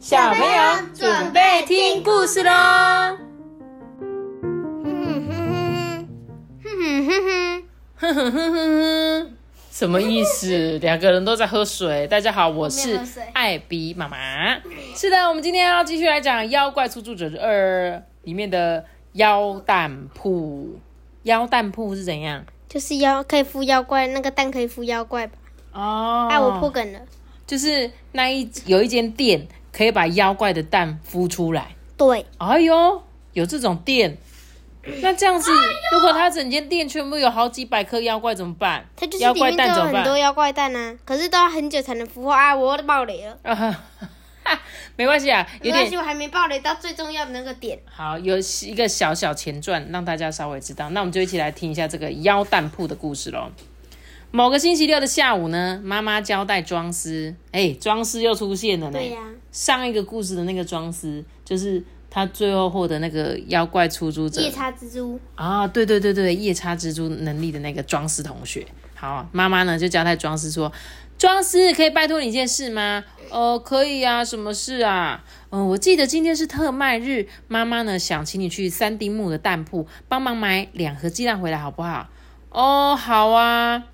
小朋友准备听故事喽！哼哼哼哼哼哼哼哼哼哼，什么意思？两个人都在喝水。大家好，我是艾比妈妈。是的，我们今天要继续来讲《妖怪出租者二》里面的妖蛋铺。妖蛋铺是怎样？就是妖可以孵妖怪，那个蛋可以孵妖怪吧？哦，哎，我破梗了。就是那一有一间店。可以把妖怪的蛋孵出来。对，哎呦，有这种店，那这样子，如果他整间店全部有好几百颗妖怪怎么办？它就是里面都有很多妖怪蛋啊，可是都要很久才能孵化啊！我爆雷了。没关系啊，没关系，我还没爆雷到最重要的那个点。好，有一个小小前传，让大家稍微知道。那我们就一起来听一下这个妖蛋铺的故事喽。某个星期六的下午呢，妈妈交代庄司，哎，庄司又出现了呢。对呀。上一个故事的那个庄司，就是他最后获得那个妖怪出租者夜叉蜘蛛啊，对对对对，夜叉蜘蛛能力的那个庄司同学。好，妈妈呢就交代庄司说：“庄司可以拜托你一件事吗？”“哦，可以啊，什么事啊？”“嗯，我记得今天是特卖日，妈妈呢想请你去三丁目的蛋铺帮忙买两盒鸡蛋回来，好不好？”“哦，好啊。”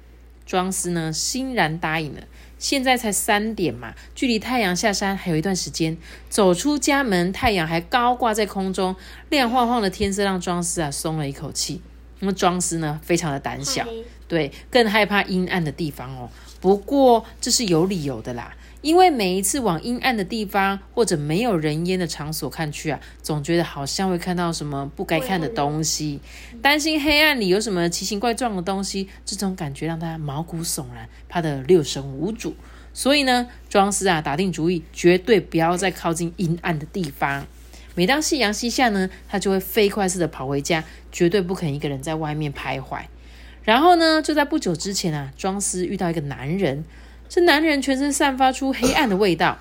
庄司呢欣然答应了。现在才三点嘛，距离太阳下山还有一段时间。走出家门，太阳还高挂在空中，亮晃晃的天色让庄司啊松了一口气。那么庄司呢，非常的胆小，对，更害怕阴暗的地方哦。不过这是有理由的啦。因为每一次往阴暗的地方或者没有人烟的场所看去啊，总觉得好像会看到什么不该看的东西，担心黑暗里有什么奇形怪状的东西，这种感觉让他毛骨悚然，怕得六神无主。所以呢，庄司啊打定主意，绝对不要再靠近阴暗的地方。每当夕阳西下呢，他就会飞快似的跑回家，绝对不肯一个人在外面徘徊。然后呢，就在不久之前啊，庄司遇到一个男人。这男人全身散发出黑暗的味道，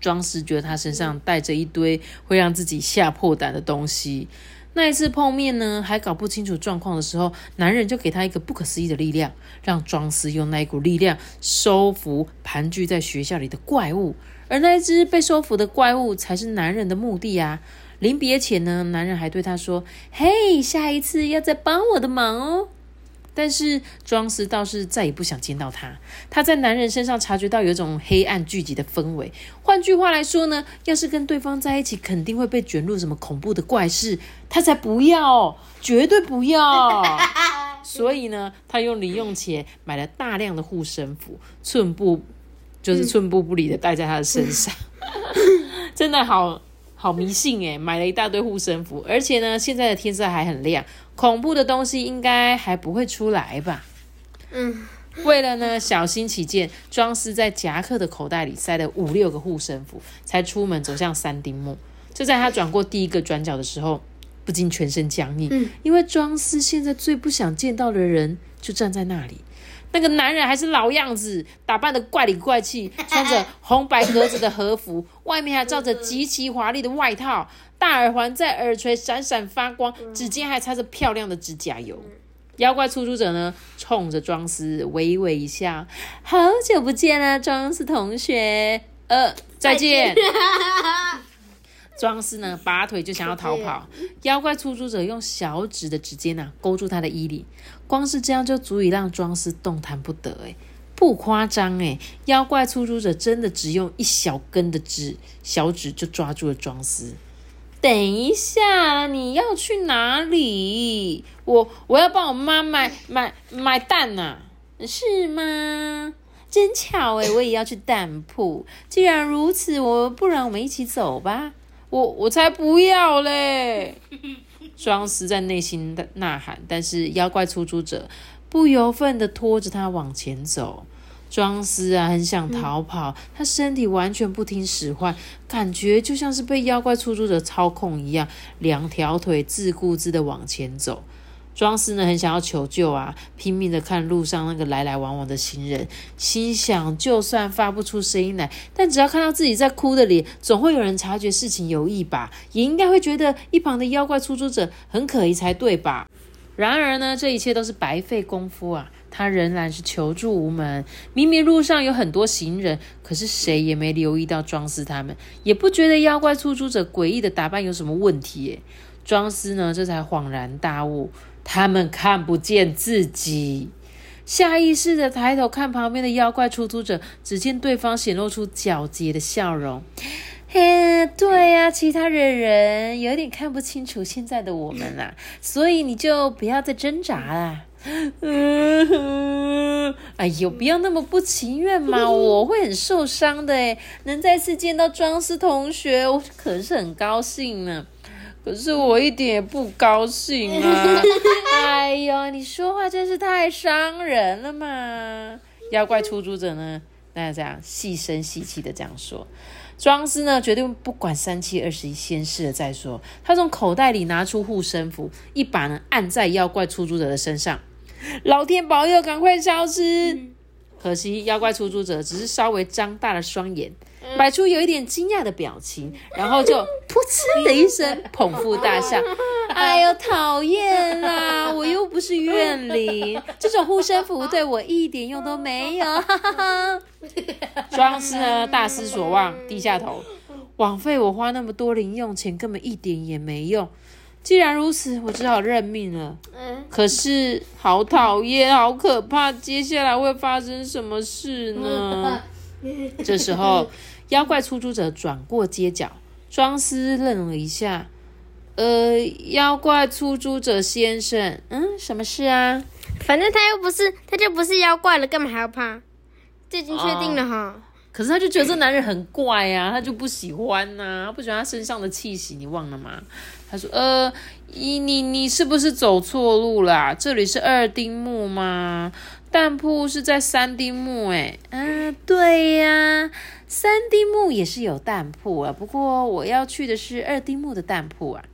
庄司觉得他身上带着一堆会让自己吓破胆的东西。那一次碰面呢，还搞不清楚状况的时候，男人就给他一个不可思议的力量，让庄司用那一股力量收服盘踞在学校里的怪物，而那一只被收服的怪物才是男人的目的啊！临别前呢，男人还对他说：“嘿，下一次要再帮我的忙哦。”但是庄斯倒是再也不想见到他。他在男人身上察觉到有一种黑暗聚集的氛围。换句话来说呢，要是跟对方在一起，肯定会被卷入什么恐怖的怪事。他才不要，绝对不要。所以呢，他用零用钱买了大量的护身符，寸步就是寸步不离的带在他的身上。真的好。好迷信诶，买了一大堆护身符，而且呢，现在的天色还很亮，恐怖的东西应该还不会出来吧？嗯，为了呢小心起见，庄司在夹克的口袋里塞了五六个护身符，才出门走向三丁目。就在他转过第一个转角的时候，不禁全身僵硬，因为庄司现在最不想见到的人就站在那里。那个男人还是老样子，打扮的怪里怪气，穿着红白格子的和服，外面还罩着极其华丽的外套，大耳环在耳垂闪闪发光，指尖还擦着漂亮的指甲油。妖怪出租者呢，冲着庄司微微一笑：“好久不见了，庄司同学，呃，再见。” 庄司呢，拔腿就想要逃跑。妖怪出租者用小指的指尖呢，勾住他的衣领，光是这样就足以让庄司动弹不得。哎，不夸张哎，妖怪出租者真的只用一小根的指小指就抓住了庄司。等一下，你要去哪里？我我要帮我妈买买买蛋呐，是吗？真巧哎，我也要去蛋铺。既然如此，我不然我们一起走吧。我我才不要嘞！庄司在内心的呐喊，但是妖怪出租者不由分的拖着他往前走。庄司啊，很想逃跑，他身体完全不听使唤，感觉就像是被妖怪出租者操控一样，两条腿自顾自的往前走。庄司呢很想要求救啊，拼命的看路上那个来来往往的行人，心想就算发不出声音来，但只要看到自己在哭的脸，总会有人察觉事情有异吧，也应该会觉得一旁的妖怪出租者很可疑才对吧？然而呢，这一切都是白费功夫啊。他仍然是求助无门。明明路上有很多行人，可是谁也没留意到庄司他们，也不觉得妖怪出租者诡异的打扮有什么问题。耶，庄司呢，这才恍然大悟，他们看不见自己。下意识的抬头看旁边的妖怪出租者，只见对方显露出皎洁的笑容。嘿，对呀，其他的人有点看不清楚现在的我们啦，所以你就不要再挣扎啦。嗯，哎呦，不要那么不情愿嘛，我会很受伤的诶能再次见到庄思同学，我可是很高兴呢。可是我一点也不高兴啊！哎呦，你说话真是太伤人了嘛！妖怪出租者呢，那这样细声细气的这样说。庄司呢，绝对不管三七二十一，先试了再说。他从口袋里拿出护身符，一把呢按在妖怪出租者的身上。老天保佑，赶快消失！可惜妖怪出租者只是稍微张大了双眼。摆出有一点惊讶的表情，然后就噗嗤的一声捧腹大笑。哎呦，讨厌啦！我又不是怨灵，这种护身符对我一点用都没有。哈哈哈。庄司呢，大失所望，低下头，枉费我花那么多零用钱，根本一点也没用。既然如此，我只好认命了。可是好讨厌，好可怕，接下来会发生什么事呢？这时候。妖怪出租者转过街角，庄司愣了一下。呃，妖怪出租者先生，嗯，什么事啊？反正他又不是，他就不是妖怪了，干嘛还要怕？这已经确定了哈。可是他就觉得这男人很怪呀，他就不喜欢呐，不喜欢他身上的气息，你忘了吗？他说：呃，你你你是不是走错路了？这里是二丁目吗？当铺是在三丁目，哎，嗯，对呀。三丁目也是有当铺啊，不过我要去的是二丁目的当铺啊。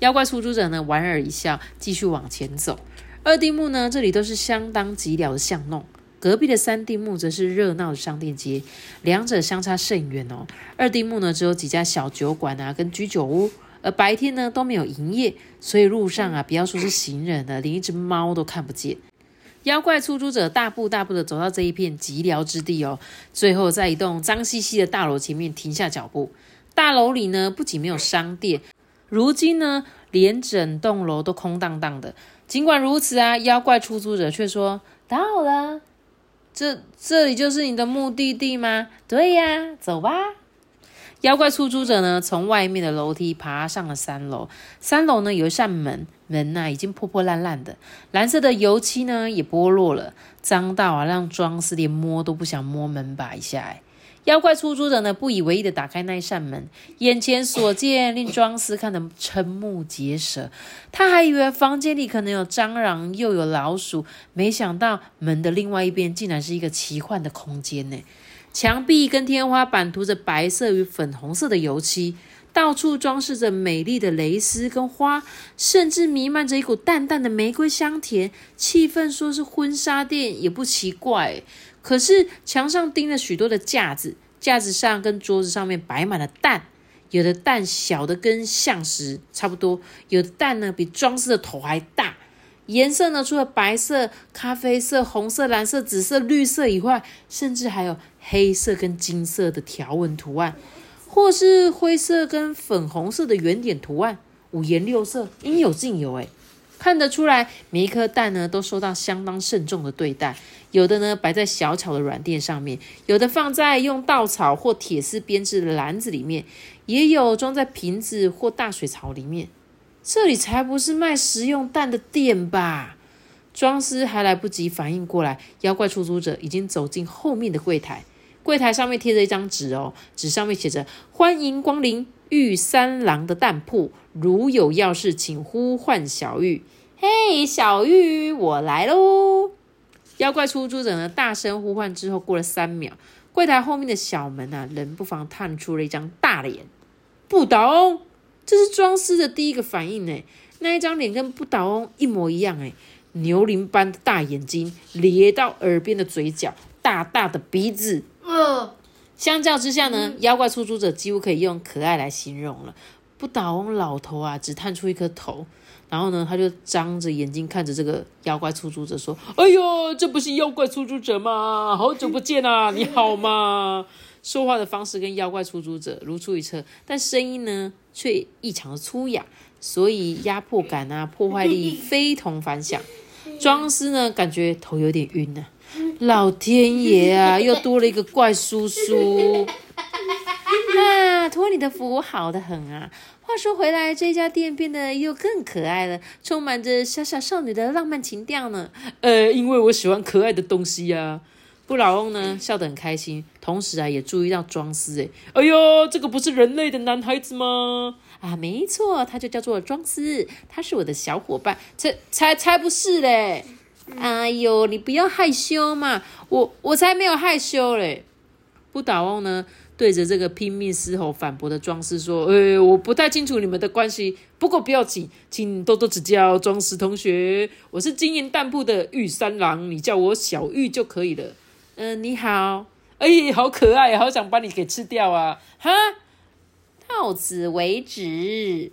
妖怪出租者呢，莞尔一笑，继续往前走。二丁目呢，这里都是相当寂寥的巷弄，隔壁的三丁目则是热闹的商店街，两者相差甚远哦。二丁目呢，只有几家小酒馆啊，跟居酒屋，而白天呢都没有营业，所以路上啊，不要说是行人了，连一只猫都看不见。妖怪出租者大步大步的走到这一片寂寥之地哦，最后在一栋脏兮兮的大楼前面停下脚步。大楼里呢，不仅没有商店，如今呢，连整栋楼都空荡荡的。尽管如此啊，妖怪出租者却说：“到了，这这里就是你的目的地吗？”“对呀，走吧。”妖怪出租者呢，从外面的楼梯爬上了三楼。三楼呢，有一扇门，门呐已经破破烂烂的，蓝色的油漆呢也剥落了，脏到啊让庄司连摸都不想摸门把一下。妖怪出租者呢，不以为意的打开那一扇门，眼前所见令庄司看得瞠目结舌。他还以为房间里可能有蟑螂又有老鼠，没想到门的另外一边竟然是一个奇幻的空间呢。墙壁跟天花板涂着白色与粉红色的油漆，到处装饰着美丽的蕾丝跟花，甚至弥漫着一股淡淡的玫瑰香甜。气氛说是婚纱店也不奇怪。可是墙上钉了许多的架子，架子上跟桌子上面摆满了蛋，有的蛋小的跟象石差不多，有的蛋呢比装饰的头还大。颜色呢，除了白色、咖啡色、红色、蓝色、紫色、绿色以外，甚至还有黑色跟金色的条纹图案，或是灰色跟粉红色的圆点图案，五颜六色，应有尽有。诶看得出来，每一颗蛋呢，都受到相当慎重的对待。有的呢，摆在小巧的软垫上面；有的放在用稻草或铁丝编织的篮子里面；也有装在瓶子或大水槽里面。这里才不是卖食用蛋的店吧？庄司还来不及反应过来，妖怪出租者已经走进后面的柜台。柜台上面贴着一张纸哦，纸上面写着：“欢迎光临玉三郎的蛋铺，如有要事，请呼唤小玉。”嘿，小玉，我来喽！妖怪出租者呢，大声呼唤之后，过了三秒，柜台后面的小门啊，冷不防探出了一张大脸，不懂。这是庄司的第一个反应呢，那一张脸跟不倒翁一模一样哎，牛铃般的大眼睛，咧到耳边的嘴角，大大的鼻子。呃，相较之下呢，妖怪出租者几乎可以用可爱来形容了。不倒翁老头啊，只探出一颗头，然后呢，他就张着眼睛看着这个妖怪出租者说：“哎呦，这不是妖怪出租者吗？好久不见啊，你好吗？”说话的方式跟妖怪出租者如出一辙，但声音呢却异常的粗哑，所以压迫感啊、破坏力非同凡响。庄司呢感觉头有点晕呢，老天爷啊，又多了一个怪叔叔。啊，托你的福，好的很啊。话说回来，这家店变得又更可爱了，充满着小小少女的浪漫情调呢。呃，因为我喜欢可爱的东西呀。布老翁呢笑得很开心，同时啊也注意到庄司。哎，哎呦，这个不是人类的男孩子吗？啊，没错，他就叫做庄司，他是我的小伙伴。才才才不是嘞！哎呦，你不要害羞嘛，我我才没有害羞嘞。不倒翁呢？对着这个拼命嘶吼反驳的庄司说：“哎，我不太清楚你们的关系，不过不要紧，请多多指教，庄司同学。我是经营当铺的玉三郎，你叫我小玉就可以了。嗯，你好，哎，好可爱，好想把你给吃掉啊！哈，到此为止。”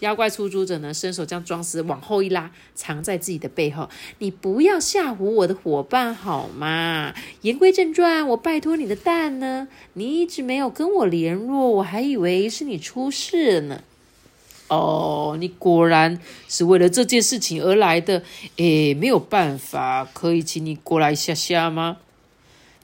妖怪出租者呢，伸手将庄司往后一拉，藏在自己的背后。你不要吓唬我的伙伴好吗？言归正传，我拜托你的蛋呢？你一直没有跟我联络，我还以为是你出事了呢。哦，你果然是为了这件事情而来的。诶，没有办法，可以请你过来一下下吗？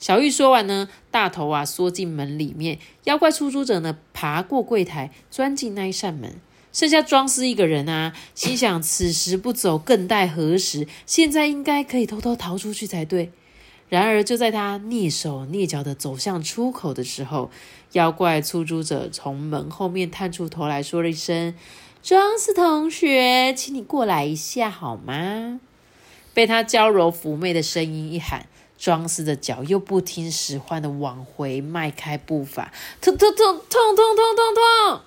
小玉说完呢，大头啊缩进门里面。妖怪出租者呢，爬过柜台，钻进那一扇门。剩下庄司一个人啊，心想此时不走，更待何时？现在应该可以偷偷逃出去才对。然而，就在他蹑手蹑脚的走向出口的时候，妖怪出租者从门后面探出头来说了一声：“庄司同学，请你过来一下好吗？”被他娇柔妩媚的声音一喊，庄司的脚又不听使唤的往回迈开步伐，痛痛痛痛痛痛痛痛！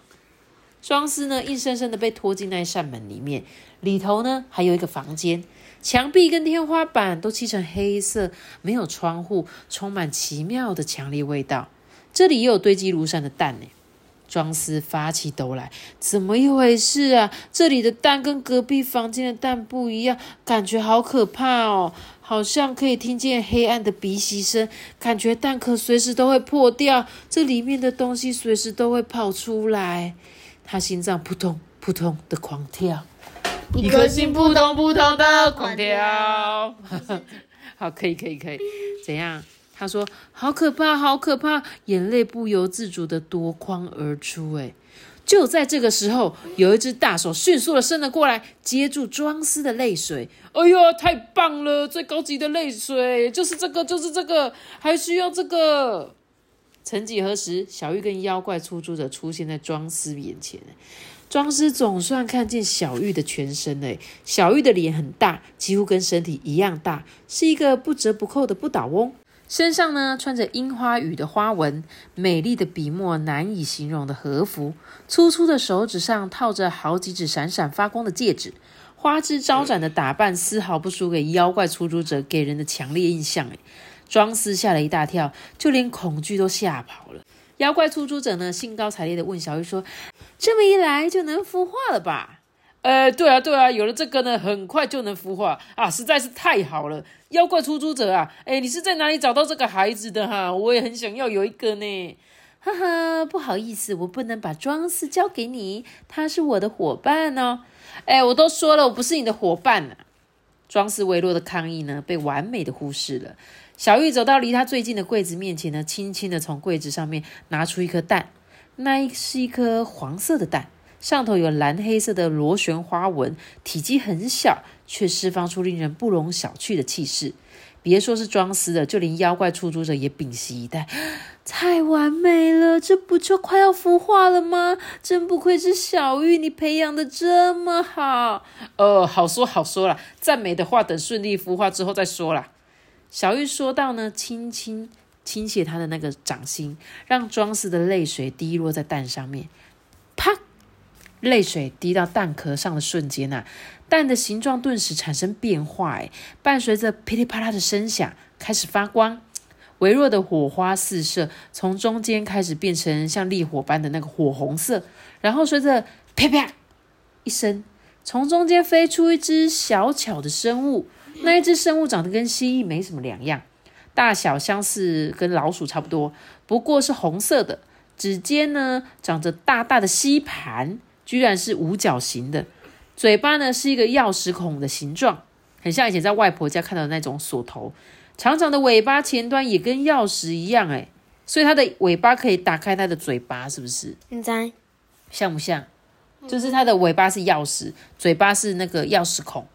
庄司呢，硬生生的被拖进那一扇门里面，里头呢还有一个房间，墙壁跟天花板都漆成黑色，没有窗户，充满奇妙的强烈味道。这里也有堆积如山的蛋呢。庄司发起抖来，怎么一回事啊？这里的蛋跟隔壁房间的蛋不一样，感觉好可怕哦，好像可以听见黑暗的鼻息声，感觉蛋壳随时都会破掉，这里面的东西随时都会跑出来。他心脏扑通扑通的狂跳，一颗心扑通扑通的狂跳。好，可以可以可以，怎样？他说好可怕，好可怕，眼泪不由自主的夺眶而出。哎，就在这个时候，有一只大手迅速的伸了过来，接住庄司的泪水。哎呦，太棒了！最高级的泪水就是这个，就是这个，还需要这个。曾几何时，小玉跟妖怪出租者出现在庄司眼前。庄司总算看见小玉的全身了。小玉的脸很大，几乎跟身体一样大，是一个不折不扣的不倒翁。身上呢穿着樱花雨的花纹，美丽的笔墨难以形容的和服。粗粗的手指上套着好几指闪闪发光的戒指，花枝招展的打扮丝毫不输给妖怪出租者给人的强烈印象。庄司吓了一大跳，就连恐惧都吓跑了。妖怪出租者呢，兴高采烈的问小玉说：“这么一来就能孵化了吧？”“呃，对啊，对啊，有了这个呢，很快就能孵化啊，实在是太好了。”妖怪出租者啊，哎，你是在哪里找到这个孩子的哈？我也很想要有一个呢。哈哈，不好意思，我不能把装饰交给你，他是我的伙伴哦。哎，我都说了，我不是你的伙伴呢。装饰微弱的抗议呢，被完美的忽视了。小玉走到离他最近的柜子面前呢，轻轻的从柜子上面拿出一颗蛋。那是一颗黄色的蛋，上头有蓝黑色的螺旋花纹，体积很小，却释放出令人不容小觑的气势。别说是装饰的，就连妖怪出租者也屏息以待。太完美了，这不就快要孵化了吗？真不愧是小玉，你培养的这么好。呃，好说好说了，赞美的话等顺利孵化之后再说啦。小玉说到：“呢，轻轻倾泻她的那个掌心，让装饰的泪水滴落在蛋上面。啪，泪水滴到蛋壳上的瞬间呐，蛋的形状顿时产生变化，哎，伴随着噼里啪啦的声响，开始发光，微弱的火花四射，从中间开始变成像烈火般的那个火红色，然后随着啪啪一声，从中间飞出一只小巧的生物。那一只生物长得跟蜥蜴没什么两样，大小相似，跟老鼠差不多，不过是红色的。指尖呢长着大大的吸盘，居然是五角形的。嘴巴呢是一个钥匙孔的形状，很像以前在外婆家看到的那种锁头。长长的尾巴前端也跟钥匙一样，哎，所以它的尾巴可以打开它的嘴巴，是不是？你在像不像？就是它的尾巴是钥匙，嘴巴是那个钥匙孔，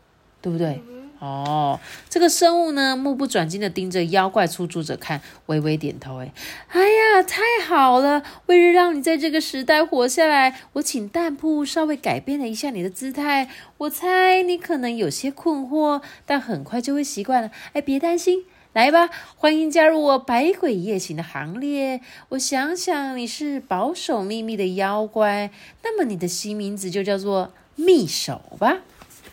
对不对？哦，这个生物呢，目不转睛的盯着妖怪出租者看，微微点头。哎，哎呀，太好了！为了让你在这个时代活下来，我请蛋铺稍微改变了一下你的姿态。我猜你可能有些困惑，但很快就会习惯了。哎，别担心，来吧，欢迎加入我百鬼夜行的行列。我想想，你是保守秘密的妖怪，那么你的新名字就叫做秘手吧。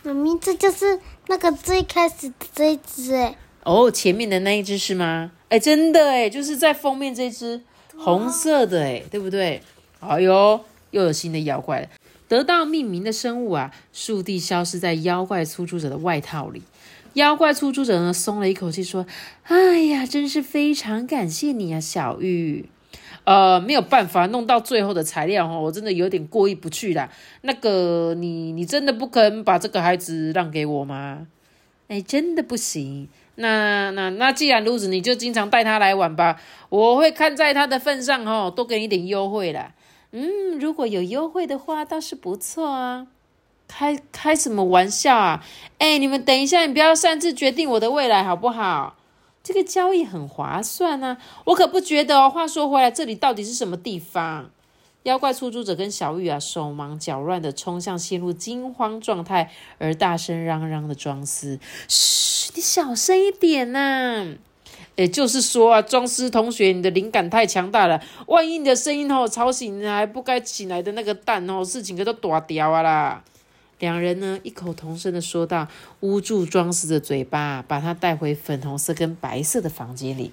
妈咪，这就是那个最开始的这一只哎。哦，前面的那一只是吗？哎，真的哎，就是在封面这只红色的哎，对不对？哎呦，又有新的妖怪了。得到命名的生物啊，速地消失在妖怪出租者的外套里。妖怪出租者呢，松了一口气，说：“哎呀，真是非常感谢你啊，小玉。”呃，没有办法弄到最后的材料哈，我真的有点过意不去啦。那个，你你真的不肯把这个孩子让给我吗？哎，真的不行。那那那既然如此，你就经常带他来玩吧。我会看在他的份上哈，多给你点优惠啦。嗯，如果有优惠的话，倒是不错啊。开开什么玩笑啊？哎，你们等一下，你不要擅自决定我的未来好不好？这个交易很划算呢，我可不觉得哦。话说回来，这里到底是什么地方？妖怪出租者跟小玉啊，手忙脚乱的冲向陷入惊慌状态而大声嚷嚷的庄司。嘘，你小声一点呐！也就是说啊，庄司同学，你的灵感太强大了，万一你的声音哦吵醒还不该醒来的那个蛋哦，事情可都大掉啊啦！两人呢异口同声的说道，捂住庄司的嘴巴，把他带回粉红色跟白色的房间里。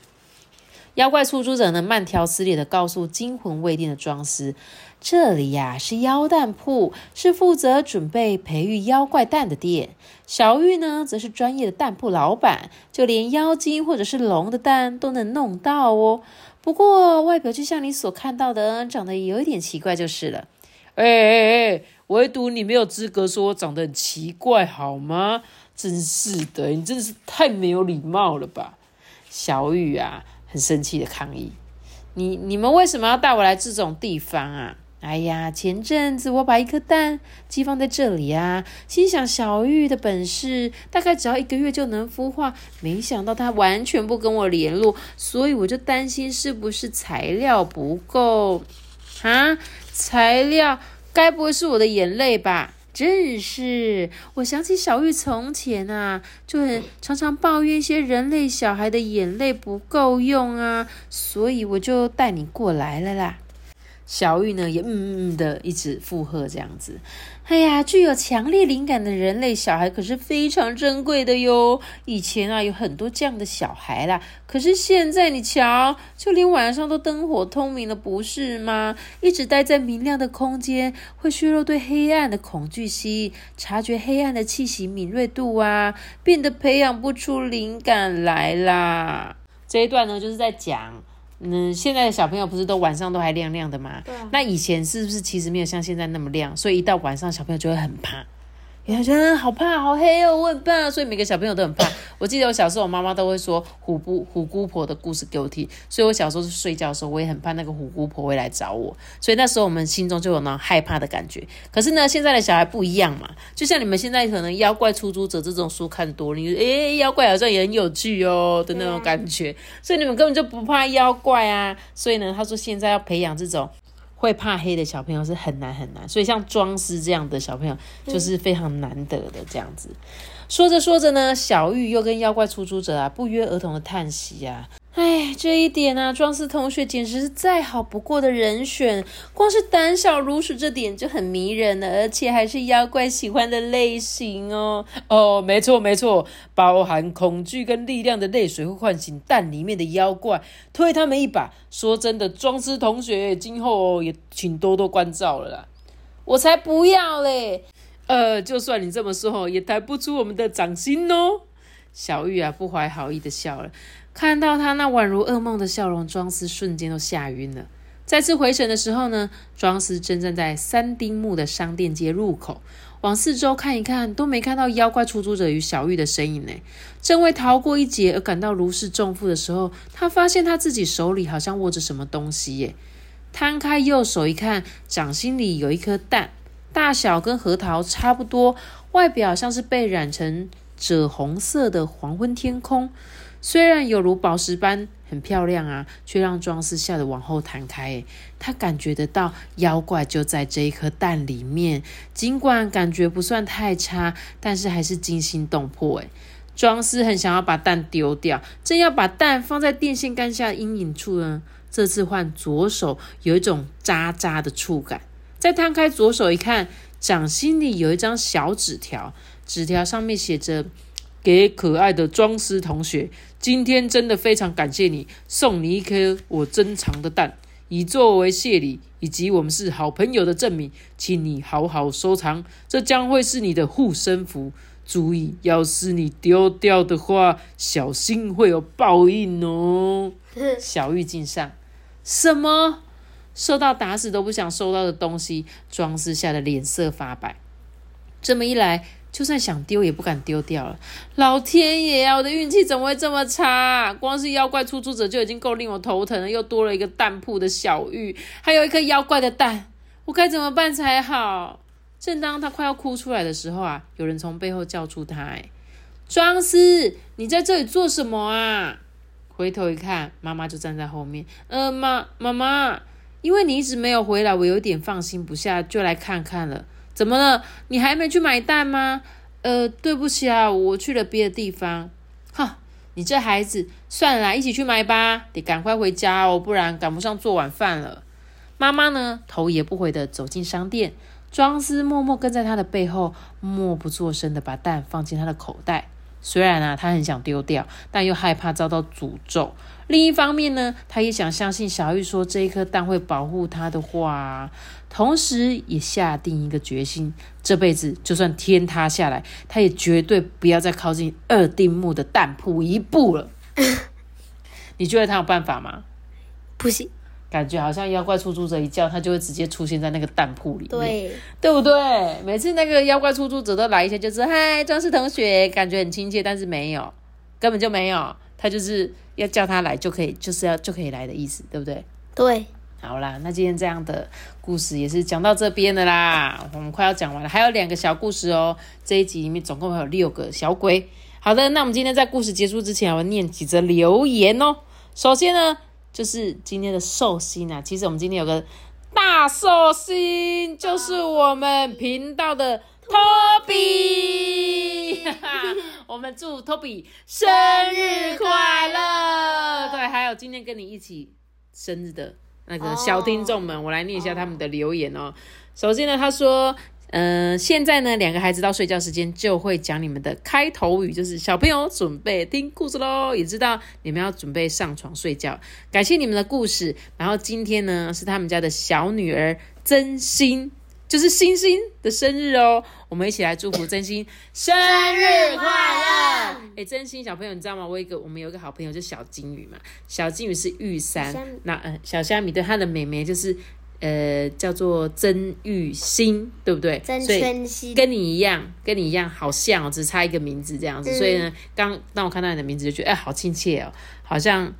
妖怪出租者呢慢条斯理的告诉惊魂未定的庄司，这里呀是妖蛋铺，是负责准备培育妖怪蛋的店。小玉呢则是专业的蛋铺老板，就连妖精或者是龙的蛋都能弄到哦。不过外表就像你所看到的，长得有一点奇怪就是了。哎哎哎！唯独你没有资格说我长得很奇怪，好吗？真是的，你真的是太没有礼貌了吧！小雨啊，很生气的抗议：“你你们为什么要带我来这种地方啊？”哎呀，前阵子我把一颗蛋寄放在这里啊，心想小玉的本事大概只要一个月就能孵化，没想到他完全不跟我联络，所以我就担心是不是材料不够啊？材料。该不会是我的眼泪吧？正是，我想起小玉从前啊，就很常常抱怨一些人类小孩的眼泪不够用啊，所以我就带你过来了啦。小玉呢，也嗯嗯的一直附和这样子。哎呀，具有强烈灵感的人类小孩可是非常珍贵的哟。以前啊，有很多这样的小孩啦。可是现在你瞧，就连晚上都灯火通明了，不是吗？一直待在明亮的空间，会削弱对黑暗的恐惧心，察觉黑暗的气息敏锐度啊，变得培养不出灵感来啦。这一段呢，就是在讲。嗯，现在的小朋友不是都晚上都还亮亮的吗？对。那以前是不是其实没有像现在那么亮？所以一到晚上，小朋友就会很怕。有觉得好怕，好黑哦，我很怕，所以每个小朋友都很怕。我记得我小时候，我妈妈都会说虎姑虎姑婆的故事给我听，所以我小时候睡觉的时候，我也很怕那个虎姑婆会来找我。所以那时候我们心中就有那种害怕的感觉。可是呢，现在的小孩不一样嘛，就像你们现在可能妖怪出租者这种书看多，你诶妖怪好像也很有趣哦的那种感觉，所以你们根本就不怕妖怪啊。所以呢，他说现在要培养这种。会怕黑的小朋友是很难很难，所以像庄师这样的小朋友就是非常难得的这样子。说着说着呢，小玉又跟妖怪出租者啊不约而同的叹息啊。哎，这一点啊，庄司同学简直是再好不过的人选。光是胆小如鼠这点就很迷人了，而且还是妖怪喜欢的类型哦。哦，没错没错，包含恐惧跟力量的泪水会唤醒蛋里面的妖怪，推他们一把。说真的，庄司同学今后也请多多关照了啦。我才不要嘞！呃，就算你这么说，也抬不出我们的掌心哦。小玉啊，不怀好意的笑了。看到他那宛如噩梦的笑容，庄司瞬间都吓晕了。再次回神的时候呢，庄司正站在三丁目的商店街入口，往四周看一看，都没看到妖怪出租者与小玉的身影呢。正为逃过一劫而感到如释重负的时候，他发现他自己手里好像握着什么东西耶。摊开右手一看，掌心里有一颗蛋，大小跟核桃差不多，外表像是被染成赭红色的黄昏天空。虽然有如宝石般很漂亮啊，却让庄司吓得往后弹开。他感觉得到妖怪就在这一颗蛋里面，尽管感觉不算太差，但是还是惊心动魄。哎，庄司很想要把蛋丢掉，正要把蛋放在电线杆下阴影处呢。这次换左手有一种渣渣的触感，再摊开左手一看，掌心里有一张小纸条，纸条上面写着。给可爱的庄思同学，今天真的非常感谢你，送你一颗我珍藏的蛋，以作为谢礼，以及我们是好朋友的证明，请你好好收藏，这将会是你的护身符。注意，要是你丢掉的话，小心会有报应哦。小玉敬上，什么？收到打死都不想收到的东西，庄司吓得脸色发白。这么一来。就算想丢也不敢丢掉了。老天爷啊，我的运气怎么会这么差？光是妖怪出租者就已经够令我头疼了，又多了一个蛋铺的小玉，还有一颗妖怪的蛋，我该怎么办才好？正当他快要哭出来的时候啊，有人从背后叫住他：“哎，庄司，你在这里做什么啊？”回头一看，妈妈就站在后面。呃，妈，妈妈，因为你一直没有回来，我有点放心不下，就来看看了。怎么了？你还没去买蛋吗？呃，对不起啊，我去了别的地方。哈，你这孩子，算了，一起去买吧。得赶快回家哦，不然赶不上做晚饭了。妈妈呢，头也不回的走进商店，庄思默默跟在他的背后，默不作声的把蛋放进他的口袋。虽然啊，他很想丢掉，但又害怕遭到诅咒。另一方面呢，他也想相信小玉说这一颗蛋会保护他的话，同时也下定一个决心：这辈子就算天塌下来，他也绝对不要再靠近二丁目的蛋铺一步了。你觉得他有办法吗？不行，感觉好像妖怪出租者一叫，他就会直接出现在那个蛋铺里面，对对不对？每次那个妖怪出租者都来一下，就是嗨，庄氏同学，感觉很亲切，但是没有，根本就没有，他就是。要叫他来就可以，就是要就可以来的意思，对不对？对，好啦，那今天这样的故事也是讲到这边的啦，我们快要讲完了，还有两个小故事哦。这一集里面总共有六个小鬼。好的，那我们今天在故事结束之前，我要念几则留言哦。首先呢，就是今天的寿星啊，其实我们今天有个大寿星，就是我们频道的。托比，我们祝托比生日快乐！对，还有今天跟你一起生日的那个小听众们，我来念一下他们的留言哦。首先呢，他说。嗯，现在呢，两个孩子到睡觉时间就会讲你们的开头语，就是小朋友准备听故事喽，也知道你们要准备上床睡觉。感谢你们的故事。然后今天呢，是他们家的小女儿真心。就是星星的生日哦，我们一起来祝福真心生日快乐！哎，真心小朋友，你知道吗？我一个我们有一个好朋友叫小金鱼嘛，小金鱼是玉山，那呃小虾米对他的妹妹就是呃叫做曾玉欣，对不对？曾玉欣跟你一样，跟你一样好像哦，只差一个名字这样子，所以呢，刚当我看到你的名字就觉得哎好亲切哦，好像。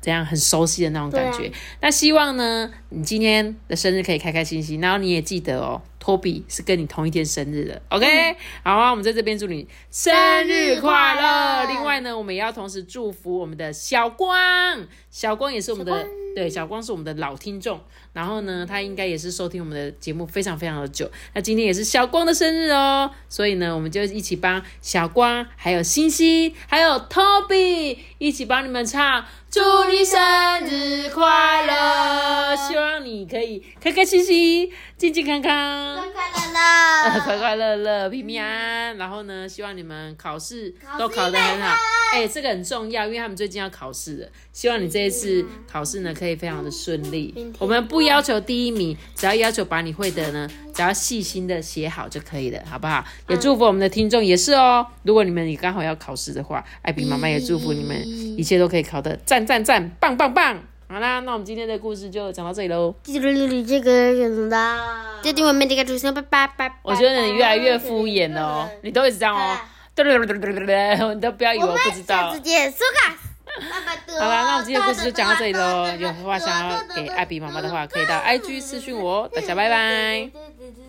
怎样很熟悉的那种感觉？那希望呢，你今天的生日可以开开心心，然后你也记得哦，托比是跟你同一天生日的，OK？好啊，我们在这边祝你生日快乐。另外呢，我们也要同时祝福我们的小光，小光也是我们的，对，小光是我们的老听众。然后呢，他应该也是收听我们的节目非常非常的久。那今天也是小光的生日哦，所以呢，我们就一起帮小光、还有星星、还有 Toby 一起帮你们唱，祝你生日快乐！希望你可以开开心心、健健康康。快快乐乐，快 快乐乐，平平安安。然后呢，希望你们考试都考试得很好。哎、这个很重要，因为他们最近要考试了。希望你这一次考试呢，可以非常的顺利。我们不要求第一名，只要要求把你会的呢，只要细心的写好就可以了，好不好？也祝福我们的听众也是哦。如果你们也刚好要考试的话，艾比妈妈也祝福你们一切都可以考得赞赞赞，棒棒棒。好啦，那我们今天的故事就讲到这里喽。记住你这个什的，决定我们这个主持人，拜拜拜拜。我觉得你越来越敷衍了哦，你都一直这样哦，对对对对对对对，你都不要以为我不知道下次。见，苏卡。好啦，那我们今天的故事就讲到这里喽。有话想要给艾比妈妈的话，可以到 IG 私讯我哦。大家拜拜。对对对